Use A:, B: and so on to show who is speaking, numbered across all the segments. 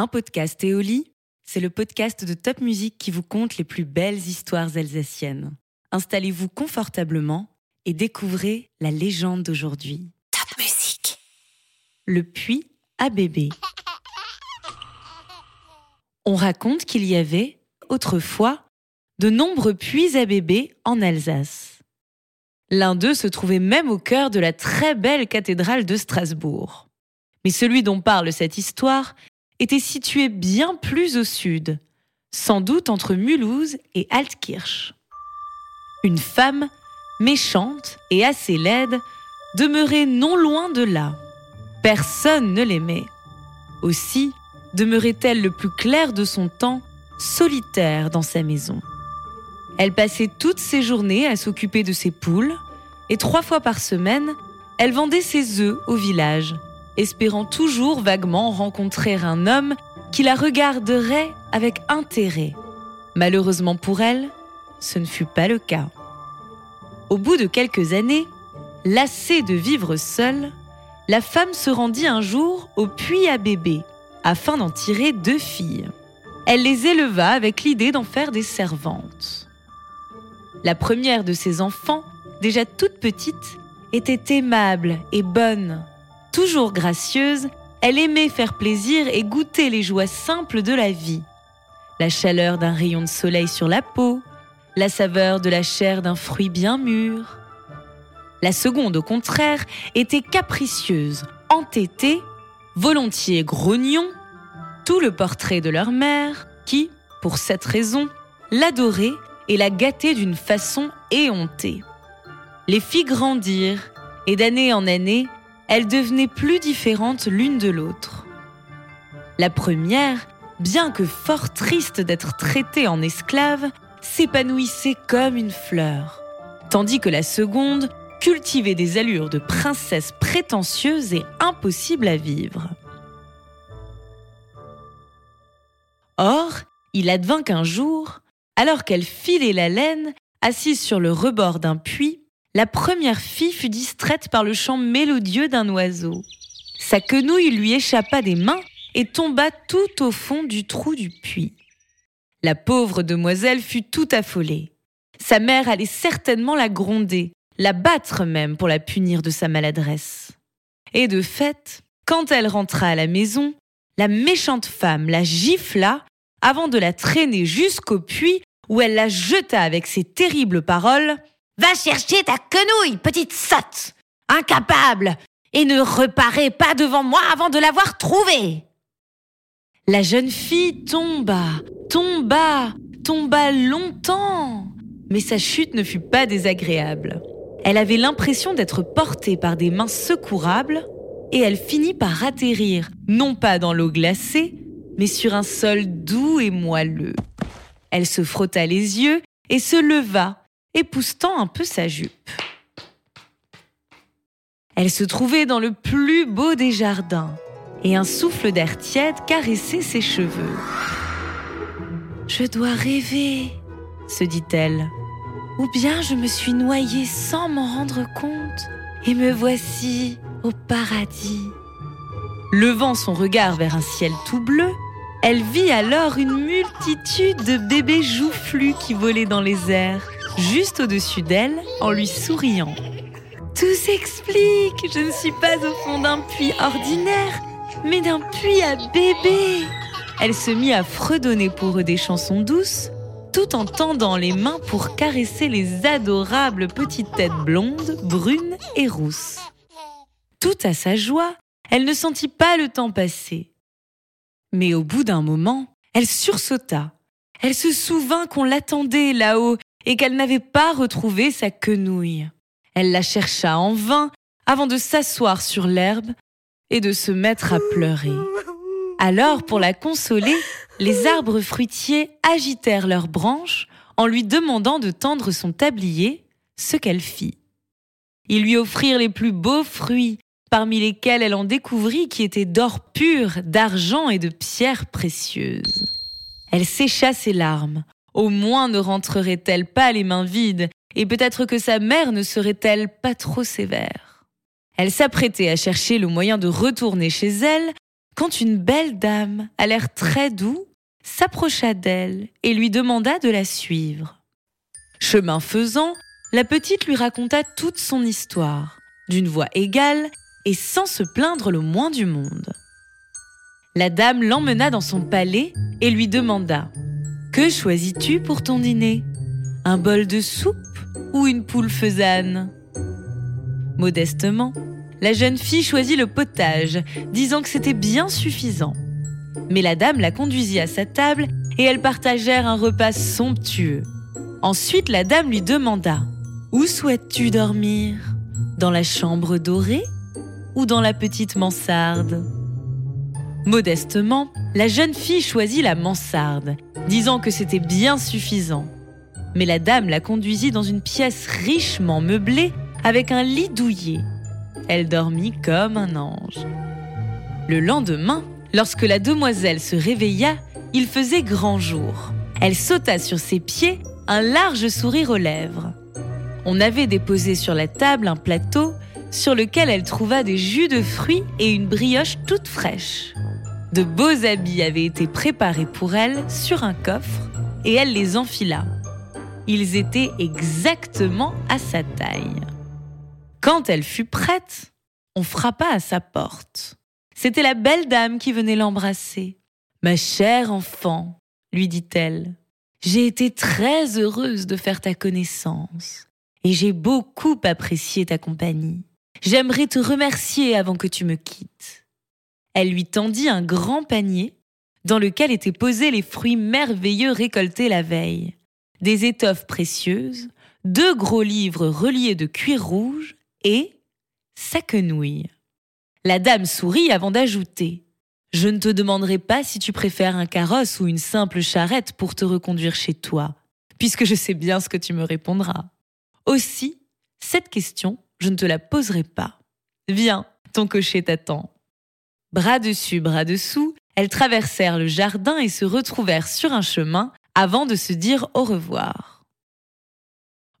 A: Un podcast Éoli, c'est le podcast de Top Music qui vous conte les plus belles histoires alsaciennes. Installez-vous confortablement et découvrez la légende d'aujourd'hui.
B: Top Music.
A: Le puits à bébé. On raconte qu'il y avait, autrefois, de nombreux puits à bébés en Alsace. L'un d'eux se trouvait même au cœur de la très belle cathédrale de Strasbourg. Mais celui dont parle cette histoire était situé bien plus au sud, sans doute entre Mulhouse et Altkirch. Une femme, méchante et assez laide, demeurait non loin de là. Personne ne l'aimait. Aussi demeurait-elle le plus clair de son temps, solitaire dans sa maison. Elle passait toutes ses journées à s'occuper de ses poules, et trois fois par semaine, elle vendait ses œufs au village, espérant toujours vaguement rencontrer un homme qui la regarderait avec intérêt. Malheureusement pour elle, ce ne fut pas le cas. Au bout de quelques années, lassée de vivre seule, la femme se rendit un jour au puits à bébé afin d'en tirer deux filles. Elle les éleva avec l'idée d'en faire des servantes. La première de ses enfants, déjà toute petite, était aimable et bonne. Toujours gracieuse, elle aimait faire plaisir et goûter les joies simples de la vie. La chaleur d'un rayon de soleil sur la peau, la saveur de la chair d'un fruit bien mûr. La seconde, au contraire, était capricieuse, entêtée, volontiers grognon, tout le portrait de leur mère, qui, pour cette raison, l'adorait et la gâter d'une façon éhontée. Les filles grandirent, et d'année en année, elles devenaient plus différentes l'une de l'autre. La première, bien que fort triste d'être traitée en esclave, s'épanouissait comme une fleur, tandis que la seconde cultivait des allures de princesse prétentieuse et impossible à vivre. Or, il advint qu'un jour, alors qu'elle filait la laine, assise sur le rebord d'un puits, la première fille fut distraite par le chant mélodieux d'un oiseau. Sa quenouille lui échappa des mains et tomba tout au fond du trou du puits. La pauvre demoiselle fut tout affolée. Sa mère allait certainement la gronder, la battre même pour la punir de sa maladresse. Et de fait, quand elle rentra à la maison, la méchante femme la gifla avant de la traîner jusqu'au puits où elle la jeta avec ses terribles paroles Va chercher ta quenouille, petite sotte Incapable Et ne reparais pas devant moi avant de l'avoir trouvée La jeune fille tomba, tomba, tomba longtemps Mais sa chute ne fut pas désagréable. Elle avait l'impression d'être portée par des mains secourables et elle finit par atterrir, non pas dans l'eau glacée, mais sur un sol doux et moelleux. Elle se frotta les yeux et se leva, époustant un peu sa jupe. Elle se trouvait dans le plus beau des jardins, et un souffle d'air tiède caressait ses cheveux. Je dois rêver, se dit-elle, ou bien je me suis noyée sans m'en rendre compte, et me voici au paradis. Levant son regard vers un ciel tout bleu, elle vit alors une multitude de bébés joufflus qui volaient dans les airs, juste au-dessus d'elle, en lui souriant. Tout s'explique, je ne suis pas au fond d'un puits ordinaire, mais d'un puits à bébés. Elle se mit à fredonner pour eux des chansons douces, tout en tendant les mains pour caresser les adorables petites têtes blondes, brunes et rousses. Tout à sa joie, elle ne sentit pas le temps passer. Mais au bout d'un moment, elle sursauta. Elle se souvint qu'on l'attendait là-haut et qu'elle n'avait pas retrouvé sa quenouille. Elle la chercha en vain avant de s'asseoir sur l'herbe et de se mettre à pleurer. Alors, pour la consoler, les arbres fruitiers agitèrent leurs branches en lui demandant de tendre son tablier, ce qu'elle fit. Ils lui offrirent les plus beaux fruits parmi lesquels elle en découvrit qui étaient d'or pur, d'argent et de pierres précieuses. Elle sécha ses larmes. Au moins ne rentrerait-elle pas les mains vides, et peut-être que sa mère ne serait-elle pas trop sévère. Elle s'apprêtait à chercher le moyen de retourner chez elle, quand une belle dame, à l'air très doux, s'approcha d'elle et lui demanda de la suivre. Chemin faisant, la petite lui raconta toute son histoire, d'une voix égale et sans se plaindre le moins du monde. La dame l'emmena dans son palais et lui demanda ⁇ Que choisis-tu pour ton dîner? Un bol de soupe ou une poule faisane ?⁇ Modestement, la jeune fille choisit le potage, disant que c'était bien suffisant. Mais la dame la conduisit à sa table et elles partagèrent un repas somptueux. Ensuite, la dame lui demanda Où souhaites-tu dormir? Dans la chambre dorée ou dans la petite mansarde? Modestement, la jeune fille choisit la mansarde, disant que c'était bien suffisant. Mais la dame la conduisit dans une pièce richement meublée avec un lit douillet. Elle dormit comme un ange. Le lendemain, lorsque la demoiselle se réveilla, il faisait grand jour. Elle sauta sur ses pieds, un large sourire aux lèvres. On avait déposé sur la table un plateau sur lequel elle trouva des jus de fruits et une brioche toute fraîche. De beaux habits avaient été préparés pour elle sur un coffre et elle les enfila. Ils étaient exactement à sa taille. Quand elle fut prête, on frappa à sa porte. C'était la belle dame qui venait l'embrasser. Ma chère enfant, lui dit-elle, j'ai été très heureuse de faire ta connaissance et j'ai beaucoup apprécié ta compagnie. J'aimerais te remercier avant que tu me quittes. Elle lui tendit un grand panier dans lequel étaient posés les fruits merveilleux récoltés la veille, des étoffes précieuses, deux gros livres reliés de cuir rouge et sa quenouille. La dame sourit avant d'ajouter Je ne te demanderai pas si tu préfères un carrosse ou une simple charrette pour te reconduire chez toi, puisque je sais bien ce que tu me répondras. Aussi, cette question, je ne te la poserai pas. Viens, ton cocher t'attend. Bras dessus, bras dessous, elles traversèrent le jardin et se retrouvèrent sur un chemin avant de se dire au revoir.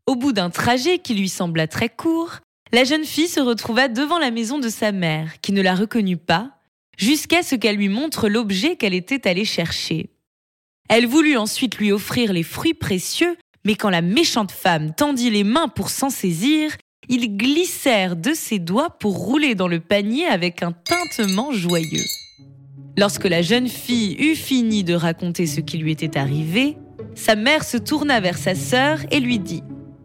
A: Au bout d'un trajet qui lui sembla très court, la jeune fille se retrouva devant la maison de sa mère, qui ne la reconnut pas, jusqu'à ce qu'elle lui montre l'objet qu'elle était allée chercher. Elle voulut ensuite lui offrir les fruits précieux, mais quand la méchante femme tendit les mains pour s'en saisir, ils glissèrent de ses doigts pour rouler dans le panier avec un tintement joyeux. Lorsque la jeune fille eut fini de raconter ce qui lui était arrivé, sa mère se tourna vers sa sœur et lui dit ⁇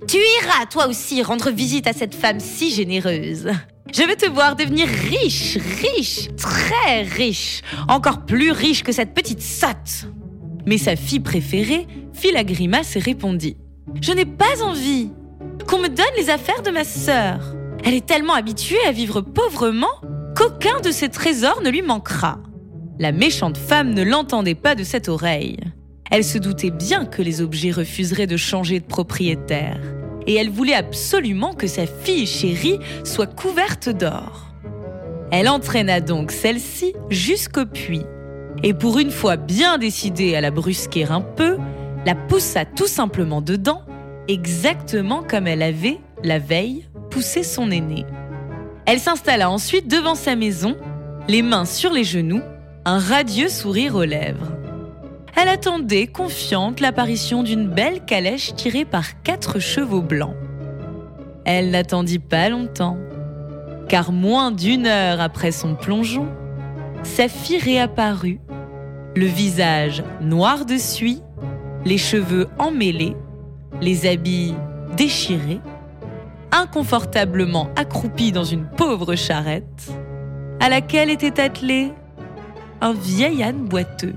A: tu iras toi aussi rendre visite à cette femme si généreuse. Je veux te voir devenir riche, riche, très riche, encore plus riche que cette petite sotte. Mais sa fille préférée fit la grimace et répondit Je n'ai pas envie qu'on me donne les affaires de ma sœur. Elle est tellement habituée à vivre pauvrement qu'aucun de ses trésors ne lui manquera. La méchante femme ne l'entendait pas de cette oreille. Elle se doutait bien que les objets refuseraient de changer de propriétaire, et elle voulait absolument que sa fille chérie soit couverte d'or. Elle entraîna donc celle-ci jusqu'au puits, et pour une fois bien décidée à la brusquer un peu, la poussa tout simplement dedans, exactement comme elle avait, la veille, poussé son aîné. Elle s'installa ensuite devant sa maison, les mains sur les genoux, un radieux sourire aux lèvres elle attendait confiante l'apparition d'une belle calèche tirée par quatre chevaux blancs. Elle n'attendit pas longtemps, car moins d'une heure après son plongeon, sa fille réapparut, le visage noir de suie, les cheveux emmêlés, les habits déchirés, inconfortablement accroupie dans une pauvre charrette, à laquelle était attelé un vieil âne boiteux.